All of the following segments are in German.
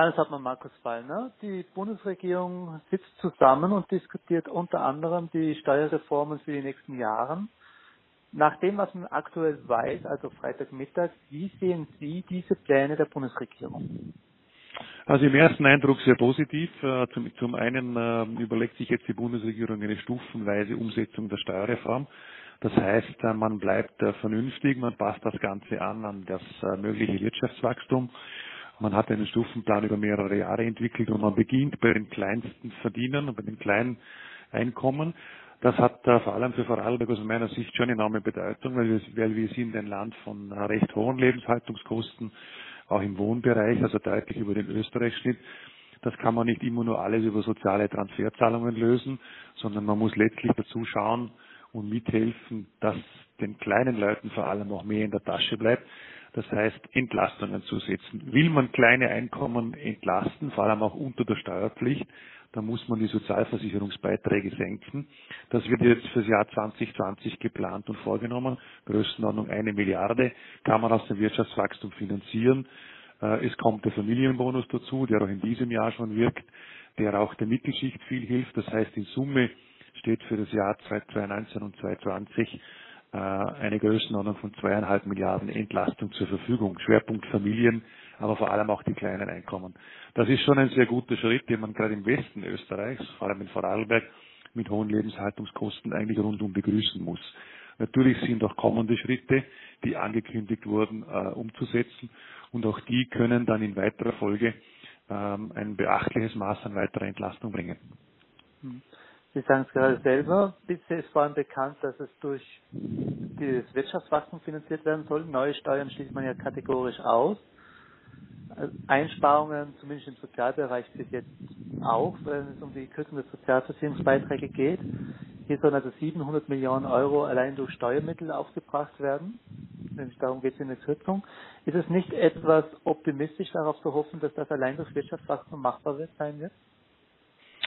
Landeshauptmann Markus Wallner. Die Bundesregierung sitzt zusammen und diskutiert unter anderem die Steuerreformen für die nächsten Jahre. Nach dem, was man aktuell weiß, also Freitagmittag, wie sehen Sie diese Pläne der Bundesregierung? Also im ersten Eindruck sehr positiv. Äh, zum, einen äh, überlegt sich jetzt die Bundesregierung eine stufenweise Umsetzung der Steuerreform. Das heißt, äh, man bleibt vernünftig, man passt das Ganze an an das mögliche Wirtschaftswachstum. Man hat einen Stufenplan über mehrere Jahre entwickelt und man beginnt bei den kleinsten Verdienern und bei den kleinen Einkommen. Das hat vor allem für Vorarlberg aus meiner Sicht schon enorme Bedeutung, weil wir, weil wir sind ein Land von recht hohen Lebenshaltungskosten auch im Wohnbereich, also deutlich über den Österreichschnitt. Das kann man nicht immer nur alles über soziale Transferzahlungen lösen, sondern man muss letztlich dazu schauen und mithelfen, dass den kleinen Leuten vor allem auch mehr in der Tasche bleibt. Das heißt, Entlastungen zu setzen. Will man kleine Einkommen entlasten, vor allem auch unter der Steuerpflicht, da muss man die Sozialversicherungsbeiträge senken. Das wird jetzt fürs Jahr 2020 geplant und vorgenommen. Größenordnung eine Milliarde kann man aus dem Wirtschaftswachstum finanzieren. Äh, es kommt der Familienbonus dazu, der auch in diesem Jahr schon wirkt, der auch der Mittelschicht viel hilft. Das heißt, in Summe steht für das Jahr 2019 und 2020 äh, eine Größenordnung von zweieinhalb Milliarden Entlastung zur Verfügung. Schwerpunkt Familien, aber vor allem auch die kleinen Einkommen. Das ist schon ein sehr guter Schritt, den man gerade im Westen Österreichs, vor allem in Vorarlberg, mit hohen Lebenshaltungskosten eigentlich rundum begrüßen muss. Natürlich sind auch kommende Schritte, die angekündigt wurden, äh, umzusetzen und auch die können dann in weiterer Folge ähm, ein beachtliches Maß an weiterer Entlastung bringen. Sie sagen es gerade selber, bisher ist vor allem bekannt, dass es durch das Wirtschaftswachstum finanziert werden soll. Neue Steuern schließt man ja kategorisch aus. Einsparungen, zumindest im Sozialbereich bis jetzt auch, wenn es um die Kürzung der Sozialversicherungsbeiträge geht. Hier sollen also 700 Millionen Euro allein durch Steuermittel aufgebracht werden. Nämlich darum geht es in der Kürzung. Ist es nicht etwas optimistisch darauf zu hoffen, dass das allein durch Wirtschaftswachstum machbar wird, sein wird?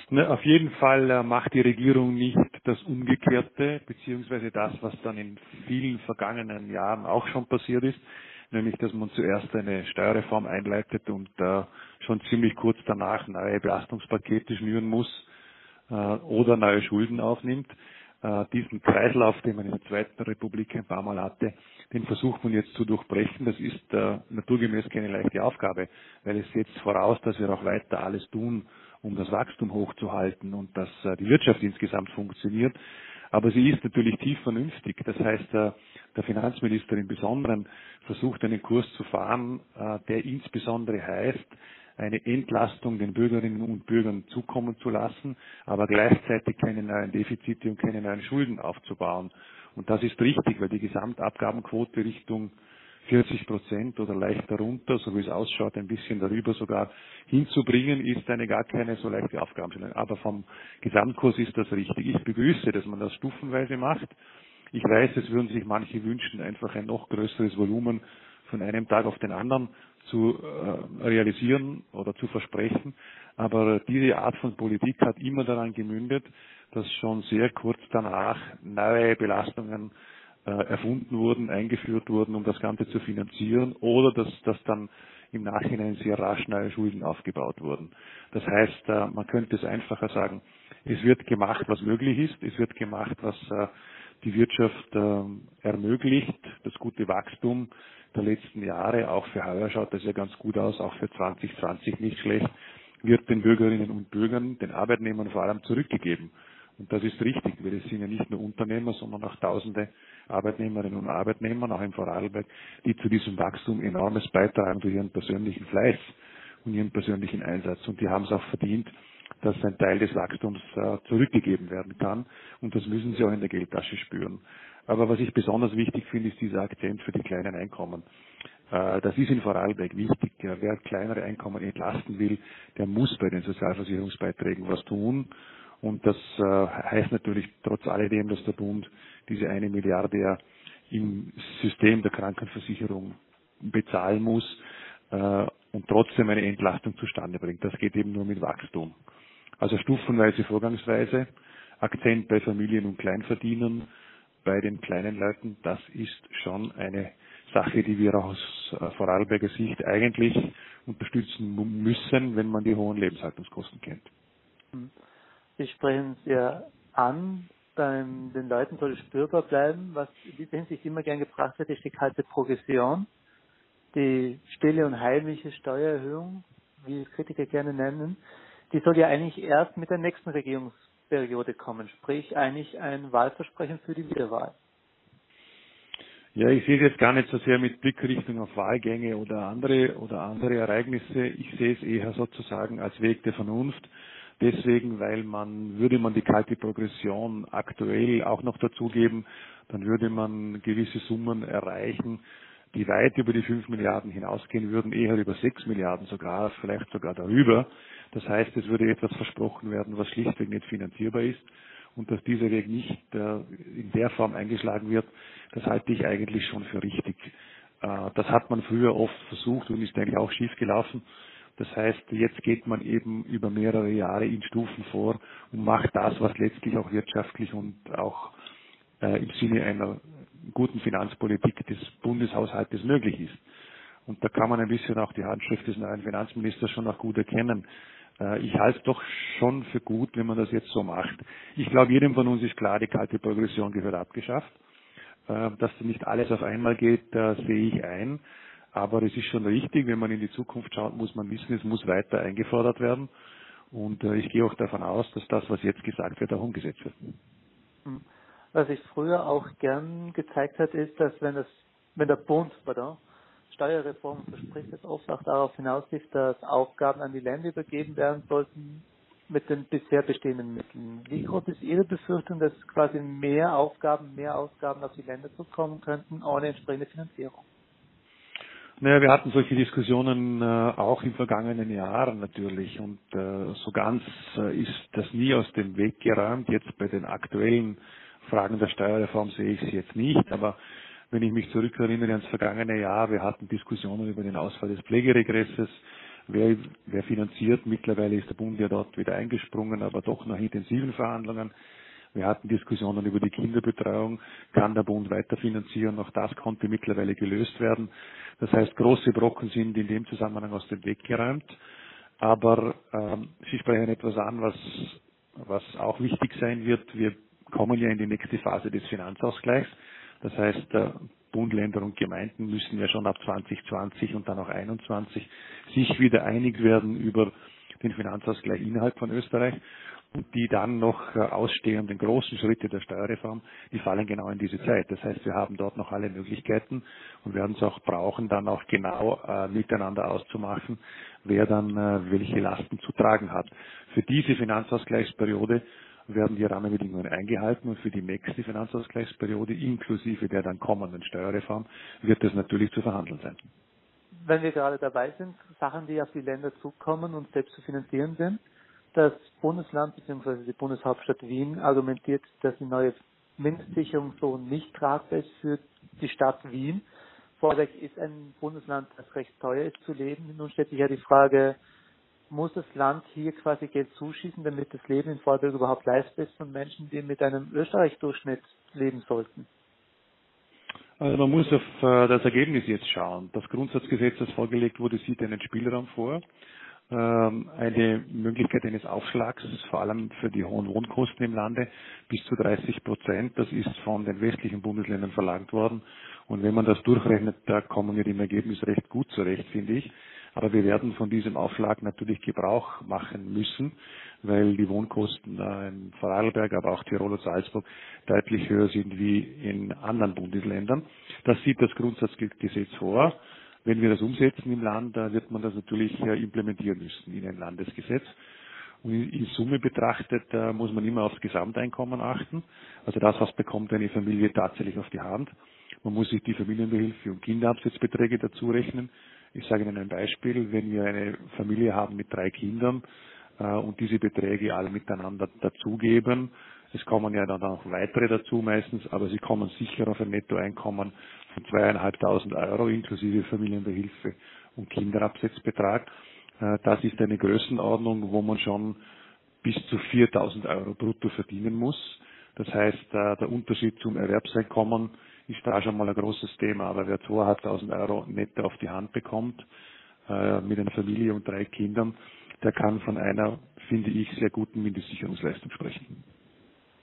Ne, auf jeden Fall äh, macht die Regierung nicht das Umgekehrte, beziehungsweise das, was dann in vielen vergangenen Jahren auch schon passiert ist nämlich dass man zuerst eine Steuerreform einleitet und äh, schon ziemlich kurz danach neue Belastungspakete schnüren muss äh, oder neue Schulden aufnimmt. Äh, diesen Kreislauf, den man in der Zweiten Republik ein paar Mal hatte, den versucht man jetzt zu durchbrechen. Das ist äh, naturgemäß keine leichte Aufgabe, weil es setzt voraus, dass wir auch weiter alles tun, um das Wachstum hochzuhalten und dass äh, die Wirtschaft insgesamt funktioniert. Aber sie ist natürlich tief vernünftig. Das heißt, äh, der Finanzminister im Besonderen versucht einen Kurs zu fahren, äh, der insbesondere heißt, eine Entlastung den Bürgerinnen und Bürgern zukommen zu lassen, aber gleichzeitig keine neuen Defizite und keine neuen Schulden aufzubauen. Und das ist richtig, weil die Gesamtabgabenquote Richtung 40 Prozent oder leicht darunter, so wie es ausschaut, ein bisschen darüber sogar hinzubringen, ist eine gar keine so leichte Aufgabenstellung. Aber vom Gesamtkurs ist das richtig. Ich begrüße, dass man das stufenweise macht. Ich weiß, es würden sich manche wünschen, einfach ein noch größeres Volumen von einem Tag auf den anderen zu äh, realisieren oder zu versprechen. Aber diese Art von Politik hat immer daran gemündet, dass schon sehr kurz danach neue Belastungen äh, erfunden wurden, eingeführt wurden, um das Ganze zu finanzieren, oder dass, dass dann im Nachhinein sehr rasch neue Schulden aufgebaut wurden. Das heißt, äh, man könnte es einfacher sagen, es wird gemacht, was möglich ist, es wird gemacht, was äh, die Wirtschaft ermöglicht, das gute Wachstum der letzten Jahre, auch für heuer schaut das ja ganz gut aus, auch für 2020 nicht schlecht, wird den Bürgerinnen und Bürgern, den Arbeitnehmern vor allem zurückgegeben. Und das ist richtig, weil es sind ja nicht nur Unternehmer, sondern auch Tausende Arbeitnehmerinnen und Arbeitnehmer, auch im Vorarlberg, die zu diesem Wachstum enormes beitragen durch ihren persönlichen Fleiß und ihren persönlichen Einsatz. Und die haben es auch verdient, dass ein Teil des Wachstums äh, zurückgegeben werden kann. Und das müssen sie auch in der Geldtasche spüren. Aber was ich besonders wichtig finde, ist dieser Akzent für die kleinen Einkommen. Äh, das ist in Vorarlberg wichtig. Wer kleinere Einkommen entlasten will, der muss bei den Sozialversicherungsbeiträgen was tun. Und das äh, heißt natürlich trotz alledem, dass der Bund diese eine Milliarde ja im System der Krankenversicherung bezahlen muss äh, und trotzdem eine Entlastung zustande bringt. Das geht eben nur mit Wachstum. Also stufenweise Vorgangsweise, Akzent bei Familien und Kleinverdienern, bei den kleinen Leuten, das ist schon eine Sache, die wir aus äh, Vorarlberger Sicht eigentlich unterstützen müssen, wenn man die hohen Lebenshaltungskosten kennt. Sie sprechen es ja an, beim, den Leuten soll es spürbar bleiben. Was in dieser Hinsicht immer gern gebracht wird, ist die kalte Progression, die stille und heimliche Steuererhöhung, wie Kritiker gerne nennen. Die soll ja eigentlich erst mit der nächsten Regierungsperiode kommen, sprich eigentlich ein Wahlversprechen für die Wiederwahl. Ja, ich sehe es jetzt gar nicht so sehr mit Blickrichtung auf Wahlgänge oder andere oder andere Ereignisse. Ich sehe es eher sozusagen als Weg der Vernunft. Deswegen, weil man, würde man die kalte Progression aktuell auch noch dazugeben, dann würde man gewisse Summen erreichen, die weit über die 5 Milliarden hinausgehen würden, eher über 6 Milliarden sogar, vielleicht sogar darüber. Das heißt, es würde etwas versprochen werden, was schlichtweg nicht finanzierbar ist und dass dieser Weg nicht äh, in der Form eingeschlagen wird, das halte ich eigentlich schon für richtig. Äh, das hat man früher oft versucht und ist eigentlich auch schief gelaufen. Das heißt, jetzt geht man eben über mehrere Jahre in Stufen vor und macht das, was letztlich auch wirtschaftlich und auch äh, im Sinne einer guten Finanzpolitik des Bundeshaushaltes möglich ist. Und da kann man ein bisschen auch die Handschrift des neuen Finanzministers schon auch gut erkennen. Äh, ich halte es doch schon für gut, wenn man das jetzt so macht. Ich glaube, jedem von uns ist klar, die kalte Progression gehört abgeschafft. Äh, dass nicht alles auf einmal geht, sehe ich ein. Aber es ist schon richtig, wenn man in die Zukunft schaut, muss man wissen, es muss weiter eingefordert werden. Und äh, ich gehe auch davon aus, dass das, was jetzt gesagt wird, auch umgesetzt wird. Hm. Was sich früher auch gern gezeigt hat, ist, dass wenn das, wenn der Bund, pardon, Steuerreform verspricht es oft auch darauf hinauslief, dass Aufgaben an die Länder übergeben werden sollten mit den bisher bestehenden Mitteln. Wie groß ist Ihre Befürchtung, dass quasi mehr Aufgaben, mehr Ausgaben auf die Länder zukommen könnten, ohne entsprechende Finanzierung? Naja, wir hatten solche Diskussionen äh, auch in vergangenen Jahren natürlich und äh, so ganz äh, ist das nie aus dem Weg geräumt. Jetzt bei den aktuellen Fragen der Steuerreform sehe ich sie jetzt nicht, aber wenn ich mich zurückerinnere ans vergangene Jahr, wir hatten Diskussionen über den Ausfall des Pflegeregresses. Wer, wer finanziert? Mittlerweile ist der Bund ja dort wieder eingesprungen, aber doch nach intensiven Verhandlungen. Wir hatten Diskussionen über die Kinderbetreuung. Kann der Bund weiter finanzieren? Auch das konnte mittlerweile gelöst werden. Das heißt, große Brocken sind in dem Zusammenhang aus dem Weg geräumt. Aber ähm, Sie sprechen etwas an, was, was auch wichtig sein wird. Wir kommen ja in die nächste Phase des Finanzausgleichs. Das heißt, Bund, Länder und Gemeinden müssen ja schon ab 2020 und dann auch 21 sich wieder einig werden über den Finanzausgleich innerhalb von Österreich. Die dann noch ausstehenden großen Schritte der Steuerreform, die fallen genau in diese Zeit. Das heißt, wir haben dort noch alle Möglichkeiten und werden es auch brauchen, dann auch genau äh, miteinander auszumachen, wer dann äh, welche Lasten zu tragen hat. Für diese Finanzausgleichsperiode werden die Rahmenbedingungen eingehalten und für die nächste Finanzausgleichsperiode inklusive der dann kommenden Steuerreform wird es natürlich zu verhandeln sein. Wenn wir gerade dabei sind, Sachen, die auf die Länder zukommen und selbst zu finanzieren sind, das Bundesland bzw. die Bundeshauptstadt Wien argumentiert, dass die neue Mindestsicherung so nicht tragbar ist für die Stadt Wien. Vorweg ist ein Bundesland, das recht teuer ist zu leben. Nun stellt sich ja die Frage, muss das Land hier quasi Geld zuschießen, damit das Leben in Vorarlberg überhaupt leistbar ist von Menschen, die mit einem Österreich-Durchschnitt leben sollten? Also man muss auf äh, das Ergebnis jetzt schauen. Das Grundsatzgesetz, das vorgelegt wurde, sieht einen Spielraum vor, eine Möglichkeit eines Aufschlags, vor allem für die hohen Wohnkosten im Lande, bis zu 30 Prozent. Das ist von den westlichen Bundesländern verlangt worden. Und wenn man das durchrechnet, da kommen wir im Ergebnis recht gut zurecht, finde ich. Aber wir werden von diesem Aufschlag natürlich Gebrauch machen müssen, weil die Wohnkosten in Vorarlberg, aber auch Tirol und Salzburg deutlich höher sind wie in anderen Bundesländern. Das sieht das Grundsatzgesetz vor. Wenn wir das umsetzen im Land, da wird man das natürlich implementieren müssen in ein Landesgesetz. Und in Summe betrachtet muss man immer aufs Gesamteinkommen achten. Also das, was bekommt eine Familie tatsächlich auf die Hand. Man muss sich die Familienbehilfe und Kinderabsetzbeträge dazu rechnen. Ich sage Ihnen ein Beispiel, wenn wir eine Familie haben mit drei Kindern äh, und diese Beträge alle miteinander dazugeben, es kommen ja dann auch weitere dazu meistens, aber sie kommen sicher auf ein Nettoeinkommen von zweieinhalbtausend Euro inklusive Familienbehilfe und Kinderabsetzbetrag. Äh, das ist eine Größenordnung, wo man schon bis zu 4000 Euro brutto verdienen muss. Das heißt, äh, der Unterschied zum Erwerbseinkommen ist da schon mal ein großes Thema. Aber wer 2.500 Euro netto auf die Hand bekommt, äh, mit einer Familie und drei Kindern, der kann von einer, finde ich, sehr guten Mindestsicherungsleistung sprechen.